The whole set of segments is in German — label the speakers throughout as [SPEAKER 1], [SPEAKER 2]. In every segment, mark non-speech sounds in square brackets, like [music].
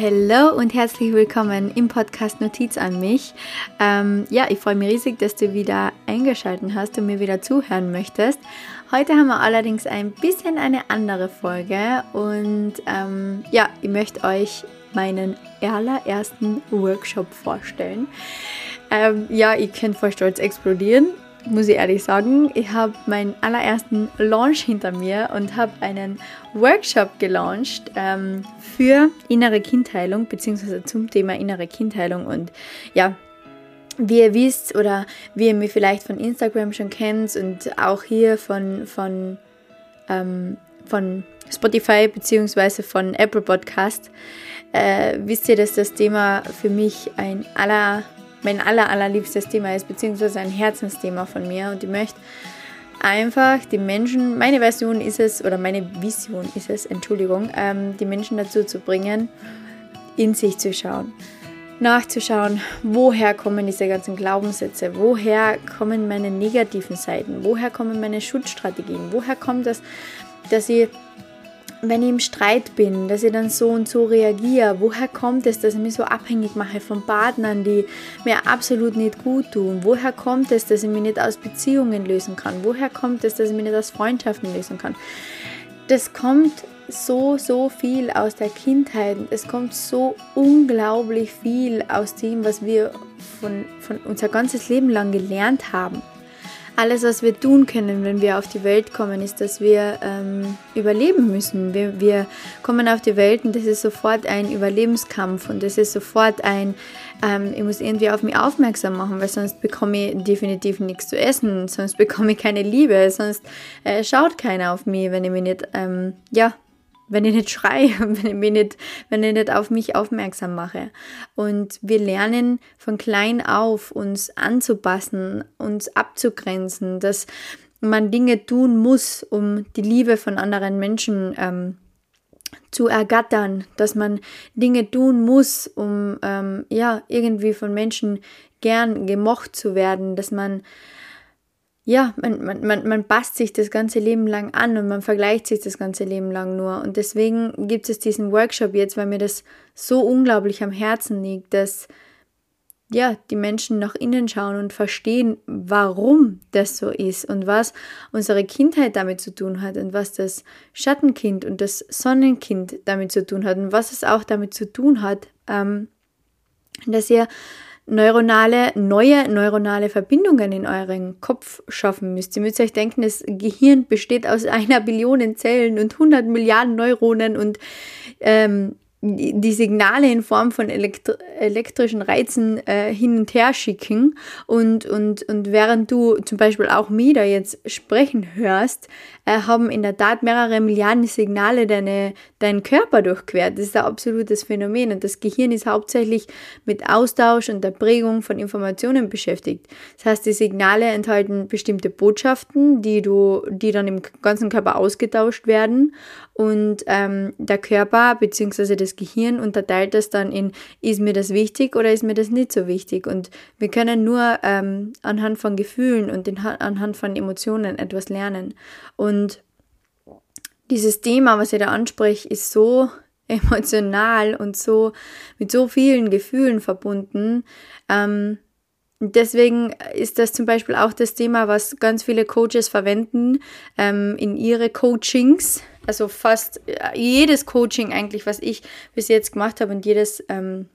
[SPEAKER 1] Hallo und herzlich willkommen im Podcast Notiz an mich. Ähm, ja, ich freue mich riesig, dass du wieder eingeschaltet hast und mir wieder zuhören möchtest. Heute haben wir allerdings ein bisschen eine andere Folge und ähm, ja, ich möchte euch meinen allerersten Workshop vorstellen. Ähm, ja, ihr könnt vor Stolz explodieren muss ich ehrlich sagen. Ich habe meinen allerersten Launch hinter mir und habe einen Workshop gelauncht ähm, für innere Kindheilung, beziehungsweise zum Thema innere Kindheilung. Und ja, wie ihr wisst oder wie ihr mich vielleicht von Instagram schon kennt und auch hier von, von, ähm, von Spotify beziehungsweise von Apple Podcast, äh, wisst ihr, dass das Thema für mich ein aller mein aller, allerliebstes Thema ist, beziehungsweise ein Herzensthema von mir. Und ich möchte einfach die Menschen, meine Version ist es, oder meine Vision ist es, Entschuldigung, ähm, die Menschen dazu zu bringen, in sich zu schauen. Nachzuschauen, woher kommen diese ganzen Glaubenssätze, woher kommen meine negativen Seiten, woher kommen meine Schutzstrategien, woher kommt das, dass ich wenn ich im Streit bin, dass ich dann so und so reagiere, woher kommt es, dass ich mich so abhängig mache von Partnern, die mir absolut nicht gut tun? Woher kommt es, dass ich mich nicht aus Beziehungen lösen kann? Woher kommt es, dass ich mich nicht aus Freundschaften lösen kann? Das kommt so, so viel aus der Kindheit. Es kommt so unglaublich viel aus dem, was wir von, von unser ganzes Leben lang gelernt haben alles, was wir tun können, wenn wir auf die Welt kommen, ist, dass wir ähm, überleben müssen. Wir, wir, kommen auf die Welt und das ist sofort ein Überlebenskampf und das ist sofort ein, ähm, ich muss irgendwie auf mich aufmerksam machen, weil sonst bekomme ich definitiv nichts zu essen, sonst [laughs] bekomme ich keine Liebe, sonst äh, schaut keiner auf mich, wenn ich mich nicht, ähm, ja, wenn ich nicht schreie, [laughs] wenn ich, mich nicht, wenn ich nicht auf mich aufmerksam mache. Und wir lernen von klein auf, uns anzupassen, uns abzugrenzen, dass man Dinge tun muss, um die Liebe von anderen Menschen ähm, zu ergattern, dass man Dinge tun muss, um ähm, ja irgendwie von Menschen gern gemocht zu werden, dass man ja, man, man, man, man passt sich das ganze Leben lang an und man vergleicht sich das ganze Leben lang nur. Und deswegen gibt es diesen Workshop jetzt, weil mir das so unglaublich am Herzen liegt, dass ja, die Menschen nach innen schauen und verstehen, warum das so ist und was unsere Kindheit damit zu tun hat und was das Schattenkind und das Sonnenkind damit zu tun hat und was es auch damit zu tun hat, ähm, dass ihr neuronale, neue neuronale Verbindungen in euren Kopf schaffen müsst. Ihr müsst euch denken, das Gehirn besteht aus einer Billion Zellen und 100 Milliarden Neuronen und ähm, die Signale in Form von elektri elektrischen Reizen äh, hin und her schicken und, und, und während du zum Beispiel auch mich jetzt sprechen hörst, äh, haben in der Tat mehrere Milliarden Signale deine, deinen Körper durchquert. Das ist ein absolutes Phänomen und das Gehirn ist hauptsächlich mit Austausch und der Prägung von Informationen beschäftigt. Das heißt, die Signale enthalten bestimmte Botschaften, die, du, die dann im ganzen Körper ausgetauscht werden und ähm, der Körper bzw. das Gehirn unterteilt das dann in, ist mir das wichtig oder ist mir das nicht so wichtig. Und wir können nur ähm, anhand von Gefühlen und in, anhand von Emotionen etwas lernen. Und dieses Thema, was ihr da anspricht, ist so [laughs] emotional und so mit so vielen Gefühlen verbunden. Ähm, Deswegen ist das zum Beispiel auch das Thema, was ganz viele Coaches verwenden ähm, in ihre Coachings. Also fast äh, jedes Coaching eigentlich, was ich bis jetzt gemacht habe und jedes ähm,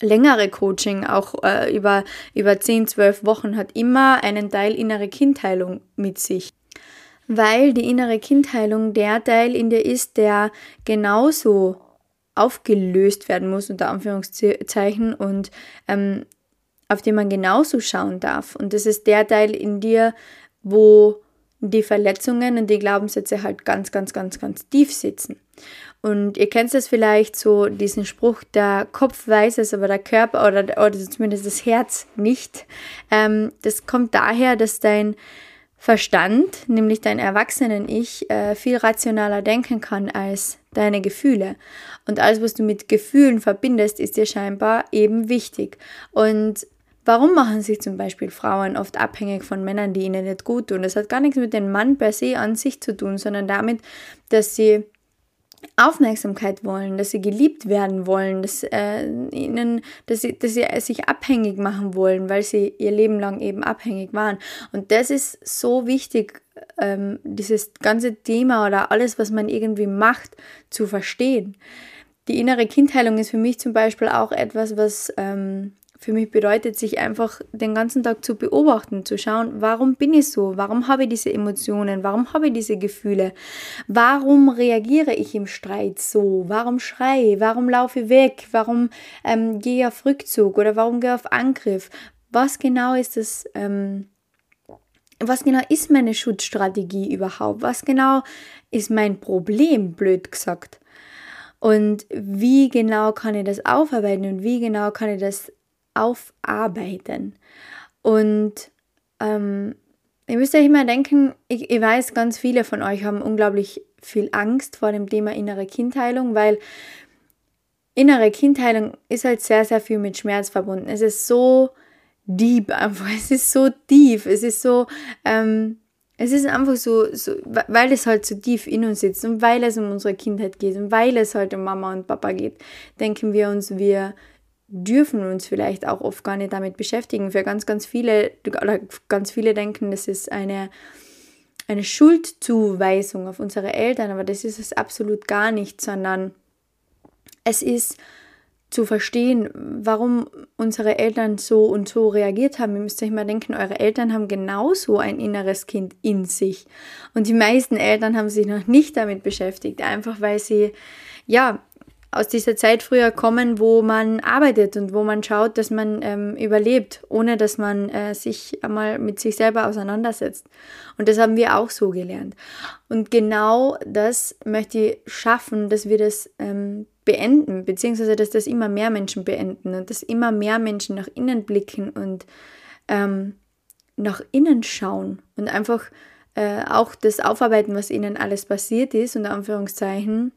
[SPEAKER 1] längere Coaching, auch äh, über, über 10, 12 Wochen, hat immer einen Teil innere Kindheilung mit sich. Weil die innere Kindheilung der Teil in dir ist, der genauso aufgelöst werden muss, unter Anführungszeichen, und ähm, auf den man genauso schauen darf. Und das ist der Teil in dir, wo die Verletzungen und die Glaubenssätze halt ganz, ganz, ganz, ganz tief sitzen. Und ihr kennt es vielleicht so, diesen Spruch, der Kopf weiß es, aber der Körper oder, oder zumindest das Herz nicht. Ähm, das kommt daher, dass dein Verstand, nämlich dein Erwachsenen-Ich, äh, viel rationaler denken kann als deine Gefühle. Und alles, was du mit Gefühlen verbindest, ist dir scheinbar eben wichtig. Und Warum machen sich zum Beispiel Frauen oft abhängig von Männern, die ihnen nicht gut tun? Das hat gar nichts mit dem Mann per se an sich zu tun, sondern damit, dass sie Aufmerksamkeit wollen, dass sie geliebt werden wollen, dass, äh, ihnen, dass, sie, dass sie sich abhängig machen wollen, weil sie ihr Leben lang eben abhängig waren. Und das ist so wichtig, ähm, dieses ganze Thema oder alles, was man irgendwie macht, zu verstehen. Die innere Kindheilung ist für mich zum Beispiel auch etwas, was ähm, für mich bedeutet, sich einfach den ganzen Tag zu beobachten, zu schauen, warum bin ich so, warum habe ich diese Emotionen, warum habe ich diese Gefühle, warum reagiere ich im Streit so, warum schreie, warum laufe ich weg, warum ähm, gehe ich auf Rückzug oder warum gehe ich auf Angriff, was genau ist das, ähm, was genau ist meine Schutzstrategie überhaupt, was genau ist mein Problem, blöd gesagt. Und wie genau kann ich das aufarbeiten und wie genau kann ich das aufarbeiten. Und ähm, ihr müsst euch immer denken, ich, ich weiß, ganz viele von euch haben unglaublich viel Angst vor dem Thema innere Kindheilung, weil innere Kindheilung ist halt sehr, sehr viel mit Schmerz verbunden. Es ist so deep einfach, [laughs] es ist so tief, es ist so, ähm, es ist einfach so, so, weil es halt so tief in uns sitzt und weil es um unsere Kindheit geht und weil es halt um Mama und Papa geht, denken wir uns, wir dürfen uns vielleicht auch oft gar nicht damit beschäftigen. Für ganz, ganz viele, oder ganz viele denken, das ist eine, eine Schuldzuweisung auf unsere Eltern, aber das ist es absolut gar nicht, sondern es ist zu verstehen, warum unsere Eltern so und so reagiert haben. Ihr müsst euch mal denken, eure Eltern haben genauso ein inneres Kind in sich. Und die meisten Eltern haben sich noch nicht damit beschäftigt, einfach weil sie ja aus dieser Zeit früher kommen, wo man arbeitet und wo man schaut, dass man ähm, überlebt, ohne dass man äh, sich einmal mit sich selber auseinandersetzt. Und das haben wir auch so gelernt. Und genau das möchte ich schaffen, dass wir das ähm, beenden, beziehungsweise dass das immer mehr Menschen beenden und dass immer mehr Menschen nach innen blicken und ähm, nach innen schauen und einfach äh, auch das aufarbeiten, was ihnen alles passiert ist, unter Anführungszeichen,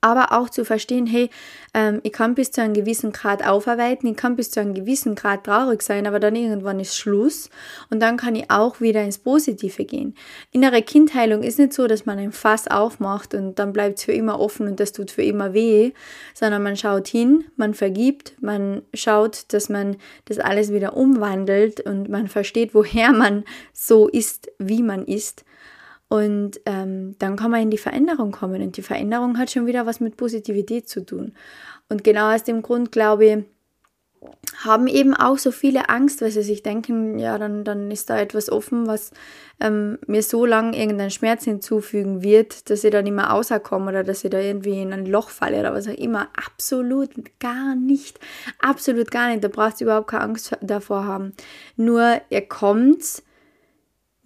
[SPEAKER 1] aber auch zu verstehen, hey, ähm, ich kann bis zu einem gewissen Grad aufarbeiten, ich kann bis zu einem gewissen Grad traurig sein, aber dann irgendwann ist Schluss und dann kann ich auch wieder ins Positive gehen. Innere Kindheilung ist nicht so, dass man ein Fass aufmacht und dann bleibt es für immer offen und das tut für immer weh, sondern man schaut hin, man vergibt, man schaut, dass man das alles wieder umwandelt und man versteht, woher man so ist, wie man ist und ähm, dann kann man in die Veränderung kommen. Und die Veränderung hat schon wieder was mit Positivität zu tun. Und genau aus dem Grund, glaube ich, haben eben auch so viele Angst, weil sie sich denken, ja, dann, dann ist da etwas offen, was ähm, mir so lange irgendeinen Schmerz hinzufügen wird, dass ich da nicht mehr rauskomme oder dass ich da irgendwie in ein Loch falle oder was auch immer. Absolut gar nicht. Absolut gar nicht. Da braucht ihr überhaupt keine Angst davor haben. Nur ihr kommt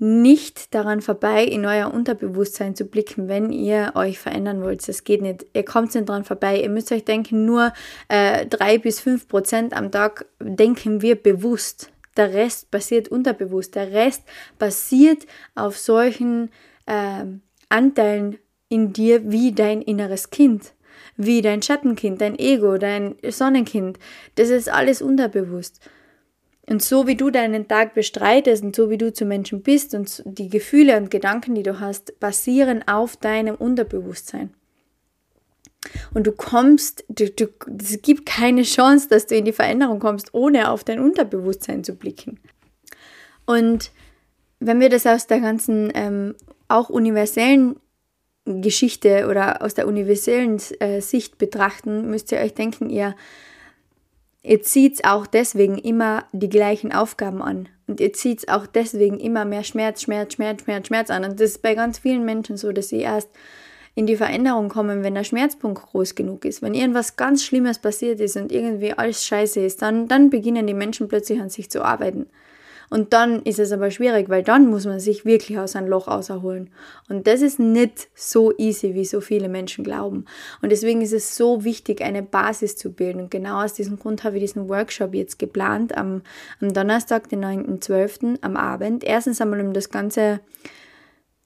[SPEAKER 1] nicht daran vorbei, in euer Unterbewusstsein zu blicken, wenn ihr euch verändern wollt. Das geht nicht. Ihr kommt nicht daran vorbei. Ihr müsst euch denken, nur äh, drei bis fünf Prozent am Tag denken wir bewusst. Der Rest passiert unterbewusst. Der Rest basiert auf solchen äh, Anteilen in dir wie dein inneres Kind, wie dein Schattenkind, dein Ego, dein Sonnenkind. Das ist alles unterbewusst. Und so wie du deinen Tag bestreitest und so wie du zu Menschen bist und die Gefühle und Gedanken, die du hast, basieren auf deinem Unterbewusstsein. Und du kommst, du, du, es gibt keine Chance, dass du in die Veränderung kommst, ohne auf dein Unterbewusstsein zu blicken. Und wenn wir das aus der ganzen, ähm, auch universellen Geschichte oder aus der universellen äh, Sicht betrachten, müsst ihr euch denken, ihr Ihr zieht auch deswegen immer die gleichen Aufgaben an. Und ihr zieht auch deswegen immer mehr Schmerz, Schmerz, Schmerz, Schmerz, Schmerz an. Und das ist bei ganz vielen Menschen so, dass sie erst in die Veränderung kommen, wenn der Schmerzpunkt groß genug ist. Wenn irgendwas ganz Schlimmes passiert ist und irgendwie alles scheiße ist, dann, dann beginnen die Menschen plötzlich an sich zu arbeiten. Und dann ist es aber schwierig, weil dann muss man sich wirklich aus einem Loch auserholen. Und das ist nicht so easy, wie so viele Menschen glauben. Und deswegen ist es so wichtig, eine Basis zu bilden. Und genau aus diesem Grund habe ich diesen Workshop jetzt geplant am, am Donnerstag, den 9.12. am Abend. Erstens einmal, um das Ganze,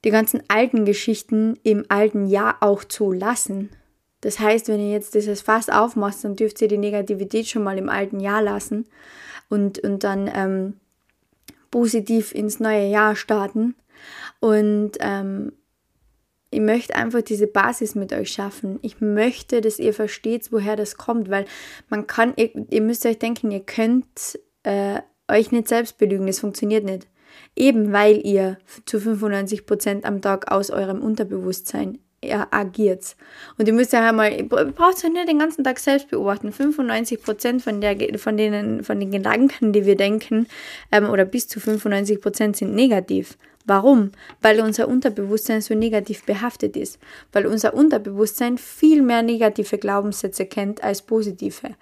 [SPEAKER 1] die ganzen alten Geschichten im alten Jahr auch zu lassen. Das heißt, wenn ihr jetzt dieses Fass aufmacht, dann dürft ihr die Negativität schon mal im alten Jahr lassen und, und dann ähm, positiv ins neue Jahr starten. Und ähm, ich möchte einfach diese Basis mit euch schaffen. Ich möchte, dass ihr versteht, woher das kommt, weil man kann, ihr, ihr müsst euch denken, ihr könnt äh, euch nicht selbst belügen, das funktioniert nicht. Eben weil ihr zu 95% am Tag aus eurem Unterbewusstsein agiert. Und ihr müsst ja einmal, ihr braucht ja nicht den ganzen Tag selbst beobachten. 95% von, der, von, denen, von den Gedanken, die wir denken, ähm, oder bis zu 95% sind negativ. Warum? Weil unser Unterbewusstsein so negativ behaftet ist. Weil unser Unterbewusstsein viel mehr negative Glaubenssätze kennt als positive.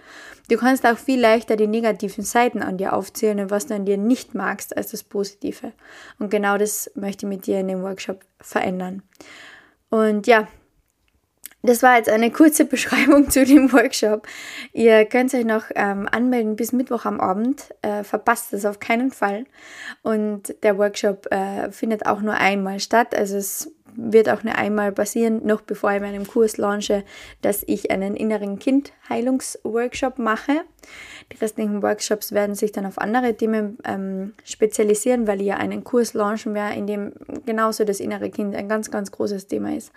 [SPEAKER 1] Du kannst auch viel leichter die negativen Seiten an dir aufzählen und was du an dir nicht magst als das Positive. Und genau das möchte ich mit dir in dem Workshop verändern. Und ja, das war jetzt eine kurze [laughs] Beschreibung zu dem Workshop. Ihr könnt euch noch ähm, anmelden bis Mittwoch am Abend. Äh, verpasst das auf keinen Fall. Und der Workshop äh, findet auch nur einmal statt. Also es wird auch nur einmal passieren, noch bevor ich meinen Kurs launche, dass ich einen inneren Kind-Heilungsworkshop mache. Die restlichen Workshops werden sich dann auf andere Themen ähm, spezialisieren, weil ich ja einen Kurs launchen werde, in dem genauso das innere Kind ein ganz, ganz großes Thema ist.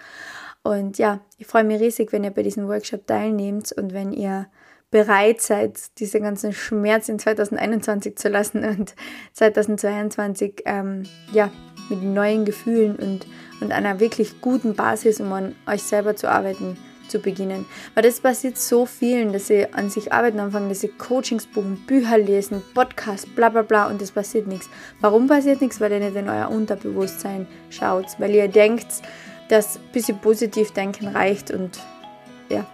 [SPEAKER 1] Und ja, ich freue mich riesig, wenn ihr bei diesem Workshop teilnehmt und wenn ihr bereit seid, diese ganzen Schmerz in 2021 zu lassen und 2022 ähm, ja, mit neuen Gefühlen und, und einer wirklich guten Basis, um an euch selber zu arbeiten, zu beginnen. Weil das passiert so vielen, dass sie an sich arbeiten anfangen, dass sie Coachings buchen, Bücher lesen, Podcasts, bla bla bla und es passiert nichts. Warum passiert nichts? Weil ihr nicht in euer Unterbewusstsein schaut, weil ihr denkt, dass ein bisschen positiv denken reicht und ja,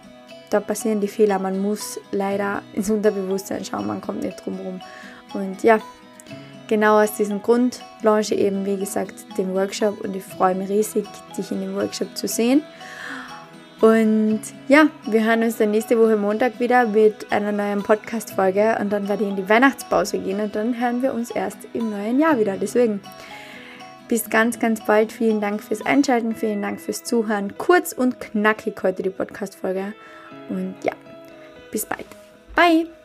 [SPEAKER 1] da passieren die Fehler. Man muss leider ins Unterbewusstsein schauen, man kommt nicht drum herum. Und ja, genau aus diesem Grund launche eben, wie gesagt, den Workshop und ich freue mich riesig, dich in dem Workshop zu sehen. Und ja, wir hören uns dann nächste Woche Montag wieder mit einer neuen Podcast-Folge und dann werde ich in die Weihnachtspause gehen und dann hören wir uns erst im neuen Jahr wieder. Deswegen bis ganz, ganz bald. Vielen Dank fürs Einschalten, vielen Dank fürs Zuhören. Kurz und knackig heute die Podcast-Folge. Und ja, bis bald. Bye!